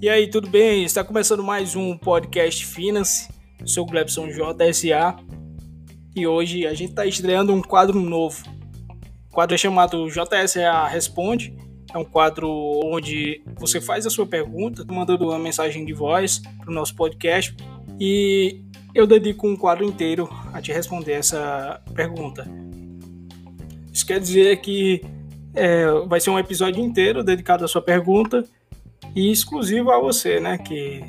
E aí, tudo bem? Está começando mais um podcast Finance. Sou o Glebson JSA e hoje a gente está estreando um quadro novo. O quadro é chamado JSA Responde. É um quadro onde você faz a sua pergunta, mandando uma mensagem de voz para o nosso podcast e eu dedico um quadro inteiro a te responder essa pergunta. Isso quer dizer que é, vai ser um episódio inteiro dedicado à sua pergunta e exclusivo a você, né? Que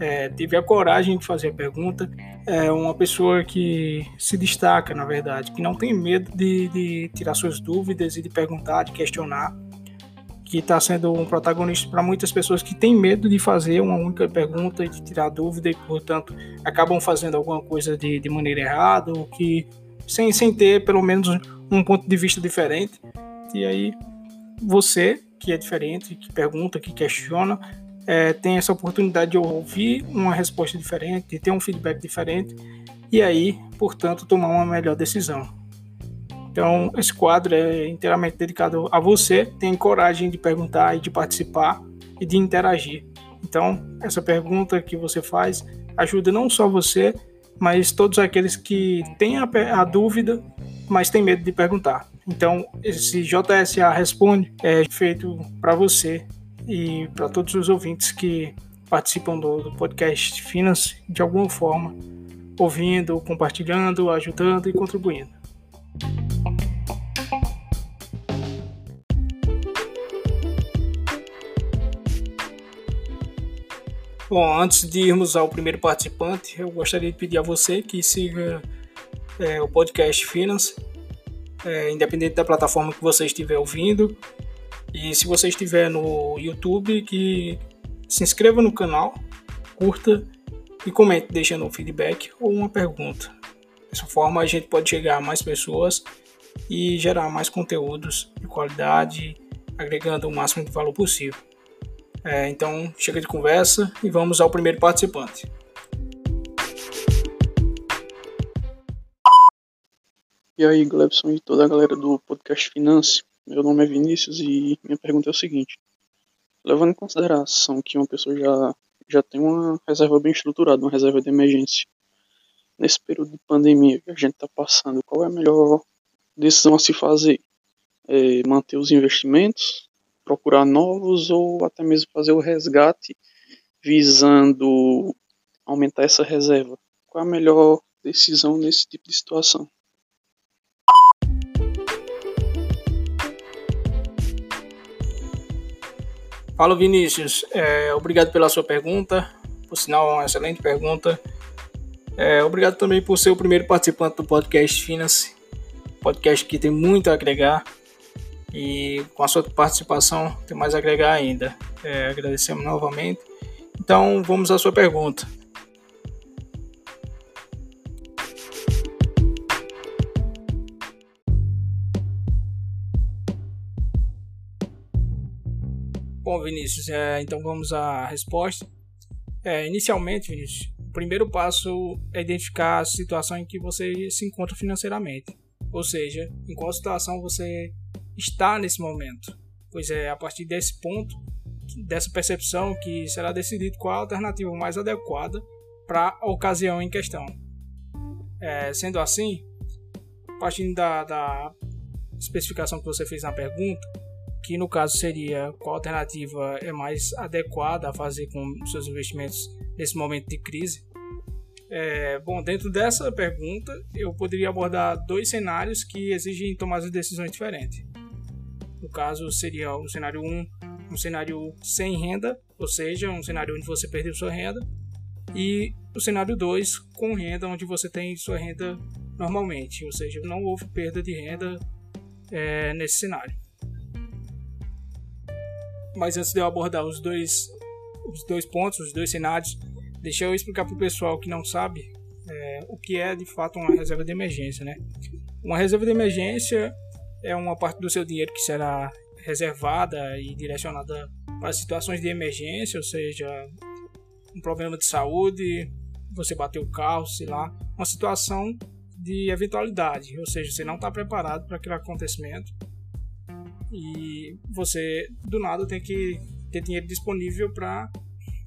é, teve a coragem de fazer a pergunta. É uma pessoa que se destaca, na verdade, que não tem medo de, de tirar suas dúvidas e de perguntar, de questionar. Que está sendo um protagonista para muitas pessoas que têm medo de fazer uma única pergunta e de tirar dúvida e, portanto, acabam fazendo alguma coisa de, de maneira errada ou que sem, sem ter pelo menos um ponto de vista diferente. E aí, você que é diferente, que pergunta, que questiona, é, tem essa oportunidade de ouvir uma resposta diferente, de ter um feedback diferente e aí, portanto, tomar uma melhor decisão. Então, esse quadro é inteiramente dedicado a você, tem coragem de perguntar e de participar e de interagir. Então, essa pergunta que você faz ajuda não só você, mas todos aqueles que têm a, a dúvida, mas têm medo de perguntar. Então, esse JSA Responde é feito para você e para todos os ouvintes que participam do, do podcast Finance de alguma forma, ouvindo, compartilhando, ajudando e contribuindo. Bom, antes de irmos ao primeiro participante, eu gostaria de pedir a você que siga é, o podcast Finance é, independente da plataforma que você estiver ouvindo. E se você estiver no YouTube, que se inscreva no canal, curta e comente deixando um feedback ou uma pergunta. Dessa forma a gente pode chegar a mais pessoas e gerar mais conteúdos de qualidade, agregando o máximo de valor possível. É, então chega de conversa e vamos ao primeiro participante. E aí, Glebson e toda a galera do podcast Finance, meu nome é Vinícius e minha pergunta é o seguinte: levando em consideração que uma pessoa já, já tem uma reserva bem estruturada, uma reserva de emergência, nesse período de pandemia que a gente está passando, qual é a melhor decisão a se fazer? É manter os investimentos, procurar novos ou até mesmo fazer o resgate visando aumentar essa reserva? Qual é a melhor decisão nesse tipo de situação? Fala Vinícius, é, obrigado pela sua pergunta, por sinal, uma excelente pergunta. É, obrigado também por ser o primeiro participante do podcast Finance, podcast que tem muito a agregar e com a sua participação tem mais a agregar ainda. É, agradecemos novamente. Então vamos à sua pergunta. Bom, Vinícius, é, então vamos à resposta. É, inicialmente, Vinícius, o primeiro passo é identificar a situação em que você se encontra financeiramente. Ou seja, em qual situação você está nesse momento. Pois é a partir desse ponto, dessa percepção, que será decidido qual a alternativa mais adequada para a ocasião em questão. É, sendo assim, partindo da, da especificação que você fez na pergunta, que no caso seria qual alternativa é mais adequada a fazer com seus investimentos nesse momento de crise. É, bom, dentro dessa pergunta, eu poderia abordar dois cenários que exigem tomar decisões diferentes. No caso, seria o cenário 1, um, um cenário sem renda, ou seja, um cenário onde você perdeu sua renda, e o cenário 2, com renda, onde você tem sua renda normalmente, ou seja, não houve perda de renda é, nesse cenário. Mas antes de eu abordar os dois, os dois pontos, os dois cenários, deixa eu explicar para o pessoal que não sabe é, o que é de fato uma reserva de emergência, né? Uma reserva de emergência é uma parte do seu dinheiro que será reservada e direcionada para situações de emergência, ou seja, um problema de saúde, você bateu o carro, sei lá, uma situação de eventualidade, ou seja, você não está preparado para aquele acontecimento e você do nada tem que ter dinheiro disponível para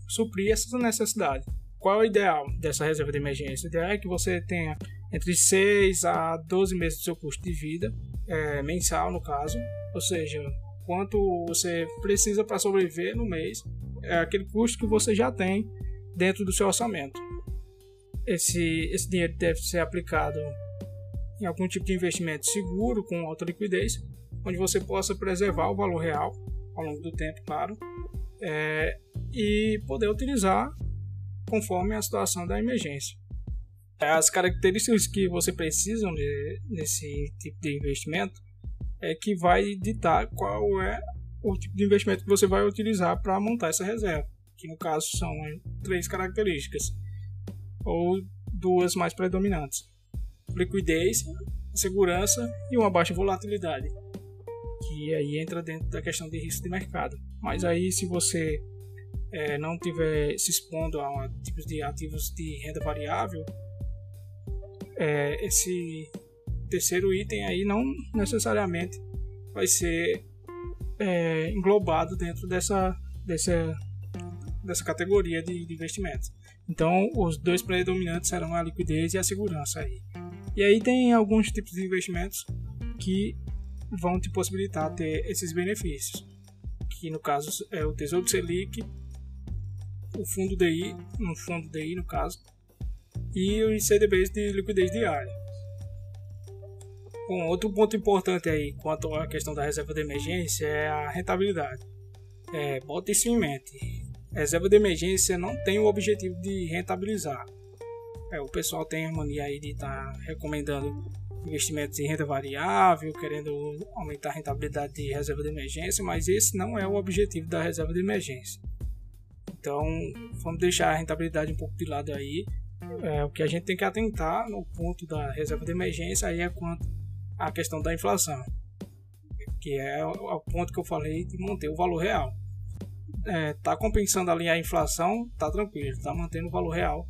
suprir essa necessidade. Qual é o ideal dessa reserva de emergência? O ideal é que você tenha entre 6 a 12 meses do seu custo de vida, é, mensal no caso, ou seja, quanto você precisa para sobreviver no mês, é aquele custo que você já tem dentro do seu orçamento. Esse, esse dinheiro deve ser aplicado em algum tipo de investimento seguro, com alta liquidez, onde você possa preservar o valor real ao longo do tempo, claro, é, e poder utilizar conforme a situação da emergência. As características que você precisa nesse tipo de investimento é que vai ditar qual é o tipo de investimento que você vai utilizar para montar essa reserva, que no caso são três características, ou duas mais predominantes: liquidez, segurança e uma baixa volatilidade, que aí entra dentro da questão de risco de mercado. Mas aí, se você é, não tiver se expondo a tipos de ativos de renda variável, é, esse terceiro item aí não necessariamente vai ser é, englobado dentro dessa, dessa, dessa categoria de, de investimentos. Então, os dois predominantes serão a liquidez e a segurança aí. E aí tem alguns tipos de investimentos que vão te possibilitar ter esses benefícios, que no caso é o Tesouro Selic, o fundo DI, no fundo DI no caso, e os CDBs de liquidez diária. Bom, outro ponto importante aí quanto à questão da reserva de emergência é a rentabilidade. É, bota isso em mente. Reserva de emergência não tem o objetivo de rentabilizar. É, o pessoal tem a mania aí de estar tá recomendando investimentos em renda variável, querendo aumentar a rentabilidade de reserva de emergência, mas esse não é o objetivo da reserva de emergência. Então, vamos deixar a rentabilidade um pouco de lado aí é, o que a gente tem que atentar no ponto da reserva de emergência aí é quanto à questão da inflação, que é o ponto que eu falei de manter o valor real. É, tá compensando ali a inflação, tá tranquilo, tá mantendo o valor real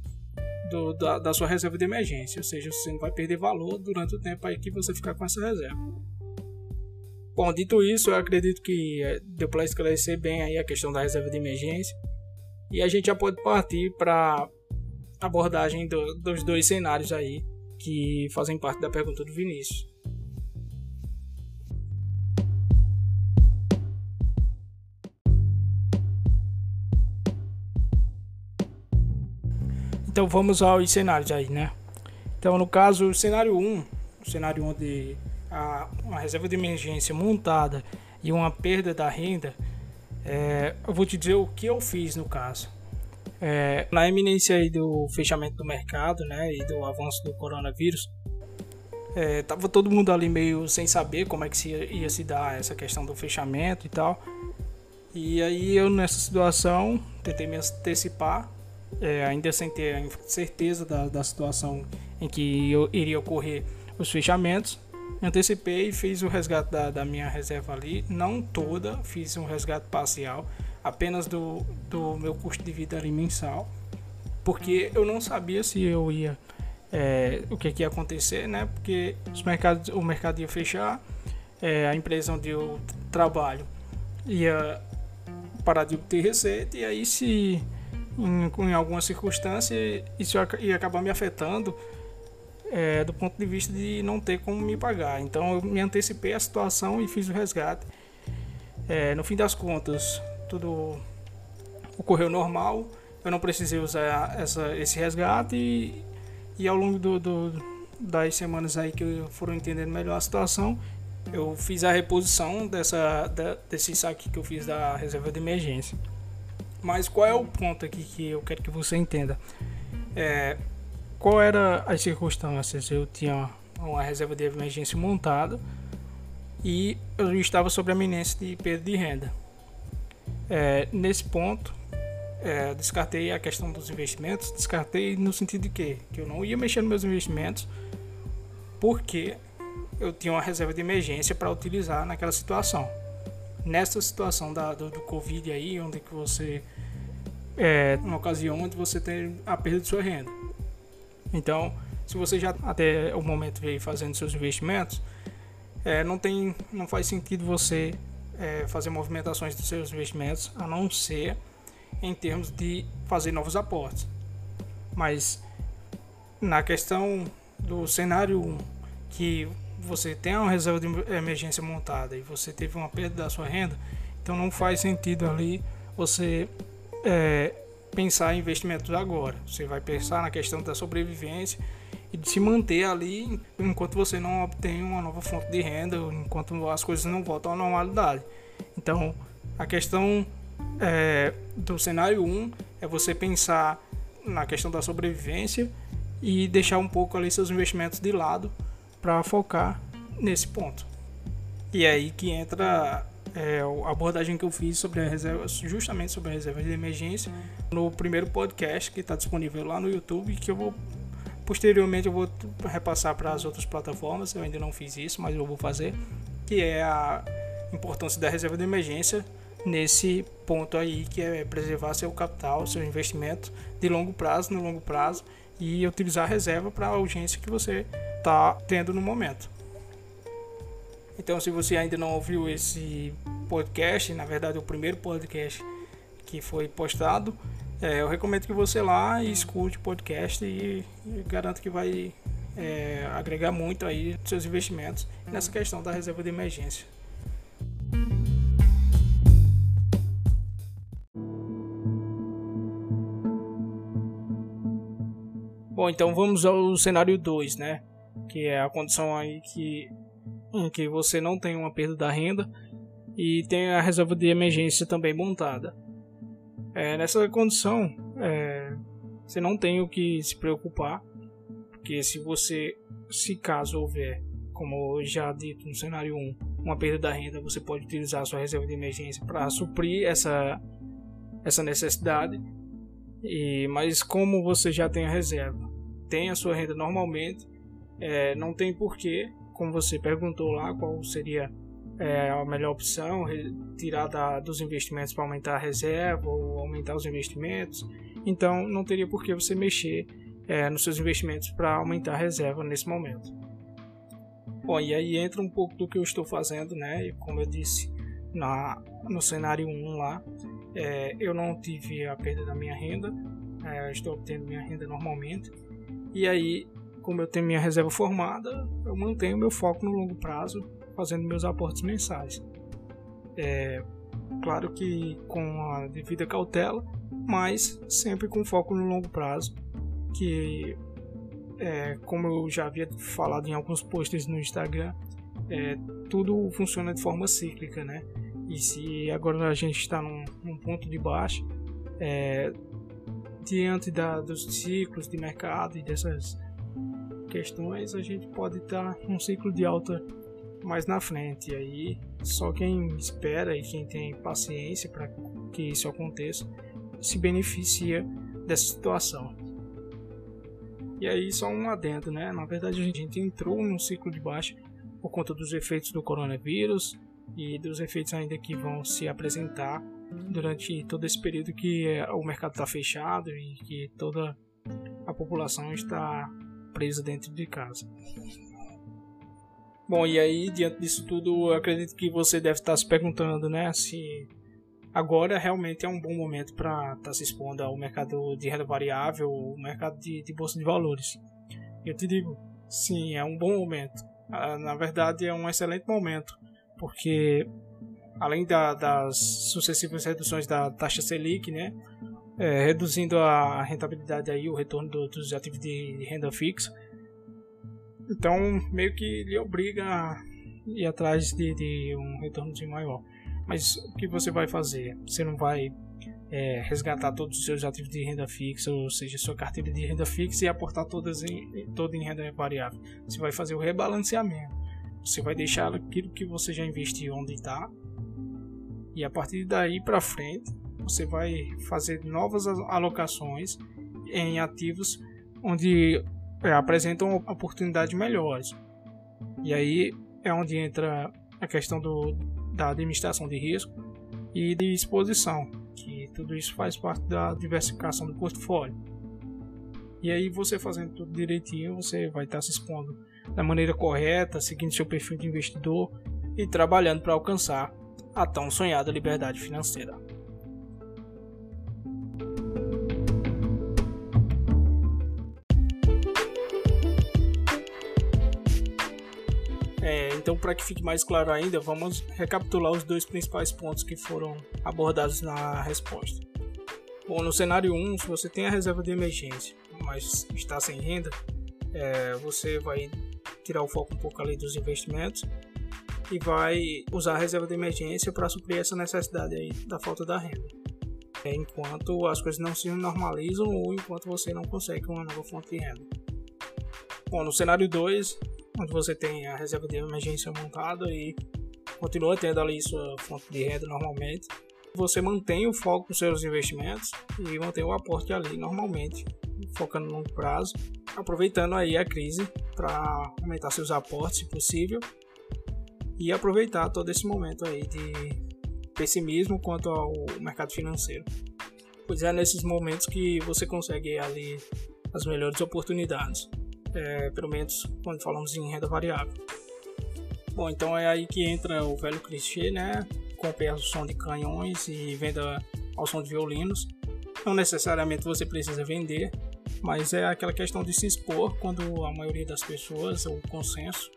do, da, da, sua reserva de emergência, ou seja, você não vai perder valor durante o tempo aí que você ficar com essa reserva. Bom, dito isso, eu acredito que é, deu para esclarecer bem aí a questão da reserva de emergência e a gente já pode partir para abordagem do, dos dois cenários aí que fazem parte da pergunta do Vinícius. Então vamos aos cenários aí, né? Então no caso, o cenário 1, o cenário onde há uma reserva de emergência montada e uma perda da renda, é, eu vou te dizer o que eu fiz no caso. É, na eminência aí do fechamento do mercado, né, e do avanço do coronavírus, é, tava todo mundo ali meio sem saber como é que se ia, ia, se dar essa questão do fechamento e tal. E aí eu nessa situação tentei me antecipar, é, ainda sem ter a certeza da, da situação em que eu, iria ocorrer os fechamentos. Me antecipei e fiz o resgate da, da minha reserva ali, não toda, fiz um resgate parcial apenas do, do meu custo de vida ali mensal, porque eu não sabia se eu ia é, o que, que, ia acontecer, né? Porque os mercados, o mercado ia fechar, é, a empresa onde eu trabalho ia parar de obter receita e aí se em, em alguma circunstância isso ia acabar me afetando é, do ponto de vista de não ter como me pagar. Então eu me antecipei a situação e fiz o resgate. É, no fim das contas, tudo ocorreu normal. Eu não precisei usar essa, esse resgate e, e ao longo do, do, das semanas aí que foram entendendo melhor a situação, eu fiz a reposição dessa, desse saque que eu fiz da reserva de emergência. Mas qual é o ponto aqui que eu quero que você entenda? É, qual era as circunstâncias? Eu tinha uma reserva de emergência montada e eu estava sobre a eminência de perda de renda. É, nesse ponto, é, descartei a questão dos investimentos, descartei no sentido de que, que eu não ia mexer nos meus investimentos porque eu tinha uma reserva de emergência para utilizar naquela situação. Nessa situação da, do, do Covid aí, onde que você é uma ocasião onde você tem a perda de sua renda. Então, se você já até o momento veio fazendo seus investimentos, é, não tem, não faz sentido você é, fazer movimentações dos seus investimentos, a não ser em termos de fazer novos aportes. Mas na questão do cenário que você tem uma reserva de emergência montada e você teve uma perda da sua renda, então não faz sentido ali você é, pensar em investimentos agora. Você vai pensar na questão da sobrevivência e de se manter ali enquanto você não obtém uma nova fonte de renda, enquanto as coisas não voltam à normalidade. Então, a questão é, do cenário 1 é você pensar na questão da sobrevivência e deixar um pouco ali seus investimentos de lado para focar nesse ponto. E é aí que entra é, a abordagem que eu fiz sobre a reserva, justamente sobre a reserva de emergência, no primeiro podcast que está disponível lá no YouTube, que eu vou posteriormente eu vou repassar para as outras plataformas. Eu ainda não fiz isso, mas eu vou fazer, que é a importância da reserva de emergência nesse ponto aí que é preservar seu capital, seu investimento de longo prazo, no longo prazo e utilizar a reserva para a urgência que você está tendo no momento. Então, se você ainda não ouviu esse podcast, na verdade, o primeiro podcast que foi postado, é, eu recomendo que você lá escute o podcast e, e garanto que vai é, agregar muito aí seus investimentos nessa questão da reserva de emergência. Bom, então vamos ao cenário 2, né? Que é a condição aí que, em que você não tem uma perda da renda e tem a reserva de emergência também montada. É, nessa condição, é, você não tem o que se preocupar, porque se você, se caso houver, como já dito no cenário 1, uma perda da renda, você pode utilizar a sua reserva de emergência para suprir essa, essa necessidade. E, mas como você já tem a reserva tem a sua renda normalmente, é, não tem porquê, como você perguntou lá, qual seria é, a melhor opção, tirar da, dos investimentos para aumentar a reserva ou aumentar os investimentos. Então, não teria por que você mexer é, nos seus investimentos para aumentar a reserva nesse momento. Bom, e aí entra um pouco do que eu estou fazendo, né? E como eu disse na, no cenário 1 lá, é, eu não tive a perda da minha renda, é, estou obtendo minha renda normalmente. E aí, como eu tenho minha reserva formada, eu mantenho meu foco no longo prazo, fazendo meus aportes mensais. É, claro que com a devida cautela, mas sempre com foco no longo prazo, que é, como eu já havia falado em alguns posts no Instagram, é, tudo funciona de forma cíclica, né? E se agora a gente está num, num ponto de baixa, é, diante da, dos ciclos de mercado e dessas questões, a gente pode estar num ciclo de alta mais na frente. E aí, só quem espera e quem tem paciência para que isso aconteça se beneficia dessa situação. E aí, só um adendo, né? Na verdade, a gente entrou num ciclo de baixa por conta dos efeitos do coronavírus e dos efeitos ainda que vão se apresentar durante todo esse período que é, o mercado está fechado e que toda a população está presa dentro de casa. Bom, e aí, diante disso tudo, eu acredito que você deve estar se perguntando, né, se agora realmente é um bom momento para estar tá se expondo ao mercado de renda variável, o mercado de, de bolsa de valores. Eu te digo, sim, é um bom momento. Ah, na verdade, é um excelente momento, porque além da, das sucessivas reduções da taxa Selic, né, é, reduzindo a rentabilidade aí, o retorno do, dos ativos de renda fixa. Então, meio que lhe obriga a ir atrás de, de um retorno maior. Mas o que você vai fazer? Você não vai é, resgatar todos os seus ativos de renda fixa, ou seja, sua carteira de renda fixa e aportar todas em, toda em renda variável. Você vai fazer o rebalanceamento. Você vai deixar aquilo que você já investiu onde está e a partir daí para frente, você vai fazer novas alocações em ativos onde é, apresentam oportunidades melhores. E aí é onde entra a questão do, da administração de risco e de exposição, que tudo isso faz parte da diversificação do portfólio. E aí você fazendo tudo direitinho, você vai estar se expondo da maneira correta, seguindo seu perfil de investidor e trabalhando para alcançar a tão sonhada liberdade financeira. Então, para que fique mais claro ainda, vamos recapitular os dois principais pontos que foram abordados na resposta. Bom, no cenário 1, se você tem a reserva de emergência, mas está sem renda, é, você vai tirar o foco um pouco ali dos investimentos e vai usar a reserva de emergência para suprir essa necessidade aí da falta da renda. É, enquanto as coisas não se normalizam ou enquanto você não consegue uma nova fonte de renda. Bom, no cenário 2, onde você tem a reserva de emergência montada e continua tendo ali sua fonte de renda normalmente, você mantém o foco nos seus investimentos e mantém o aporte ali normalmente, focando no longo prazo, aproveitando aí a crise para aumentar seus aportes, se possível, e aproveitar todo esse momento aí de pessimismo quanto ao mercado financeiro. Pois é nesses momentos que você consegue ali as melhores oportunidades é, pelo menos quando falamos em renda variável. Bom, então é aí que entra o velho clichê, né? Compre ao som de canhões e venda ao som de violinos. Não necessariamente você precisa vender, mas é aquela questão de se expor quando a maioria das pessoas, o consenso,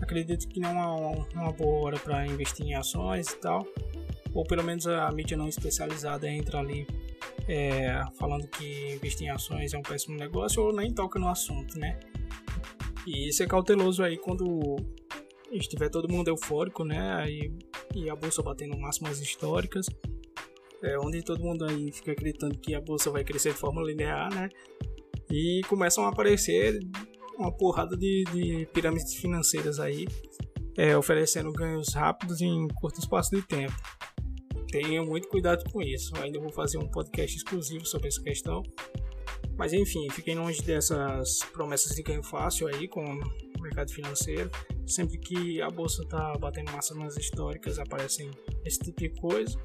acredita que não é uma boa hora para investir em ações e tal, ou pelo menos a mídia não especializada entra ali é, falando que investir em ações é um péssimo negócio ou nem toca no assunto, né? E ser cauteloso aí quando estiver todo mundo eufórico, né? E a bolsa batendo máximas históricas, é, onde todo mundo aí fica acreditando que a bolsa vai crescer de forma linear, né? E começam a aparecer uma porrada de, de pirâmides financeiras aí, é, oferecendo ganhos rápidos em curto espaço de tempo. Tenham muito cuidado com isso. Ainda vou fazer um podcast exclusivo sobre essa questão. Mas enfim, fiquem longe dessas promessas de ganho fácil aí com o mercado financeiro. Sempre que a bolsa está batendo máximas históricas, aparecem esse tipo de coisa.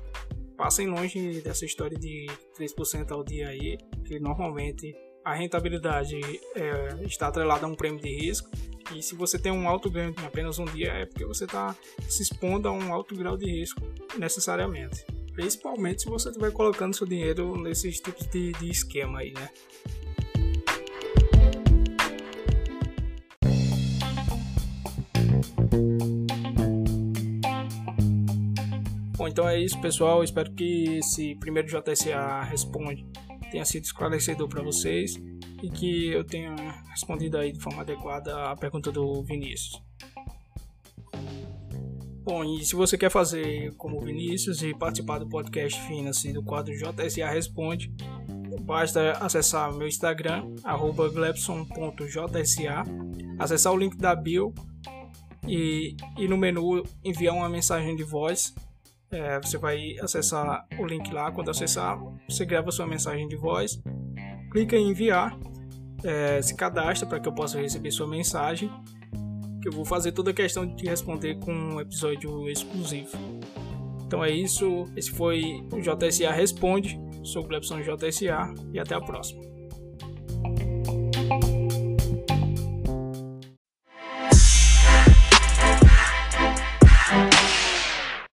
Passem longe dessa história de 3% ao dia aí, que normalmente a rentabilidade é, está atrelada a um prêmio de risco. E se você tem um alto ganho em apenas um dia, é porque você está se expondo a um alto grau de risco necessariamente. Principalmente se você estiver colocando seu dinheiro nesses tipos de, de esquema aí, né? Bom, então é isso, pessoal. Espero que esse primeiro JSA responde tenha sido esclarecedor para vocês e que eu tenha respondido aí de forma adequada a pergunta do Vinícius. Bom, e se você quer fazer como Vinícius e participar do podcast Finance do quadro JSA Responde, basta acessar meu Instagram, glebson.jsa, acessar o link da bio e, e no menu enviar uma mensagem de voz. É, você vai acessar o link lá, quando acessar, você grava sua mensagem de voz, clica em enviar, é, se cadastra para que eu possa receber sua mensagem que eu vou fazer toda a questão de responder com um episódio exclusivo. Então é isso, esse foi o JSA Responde, sou o Glebson JSA e até a próxima.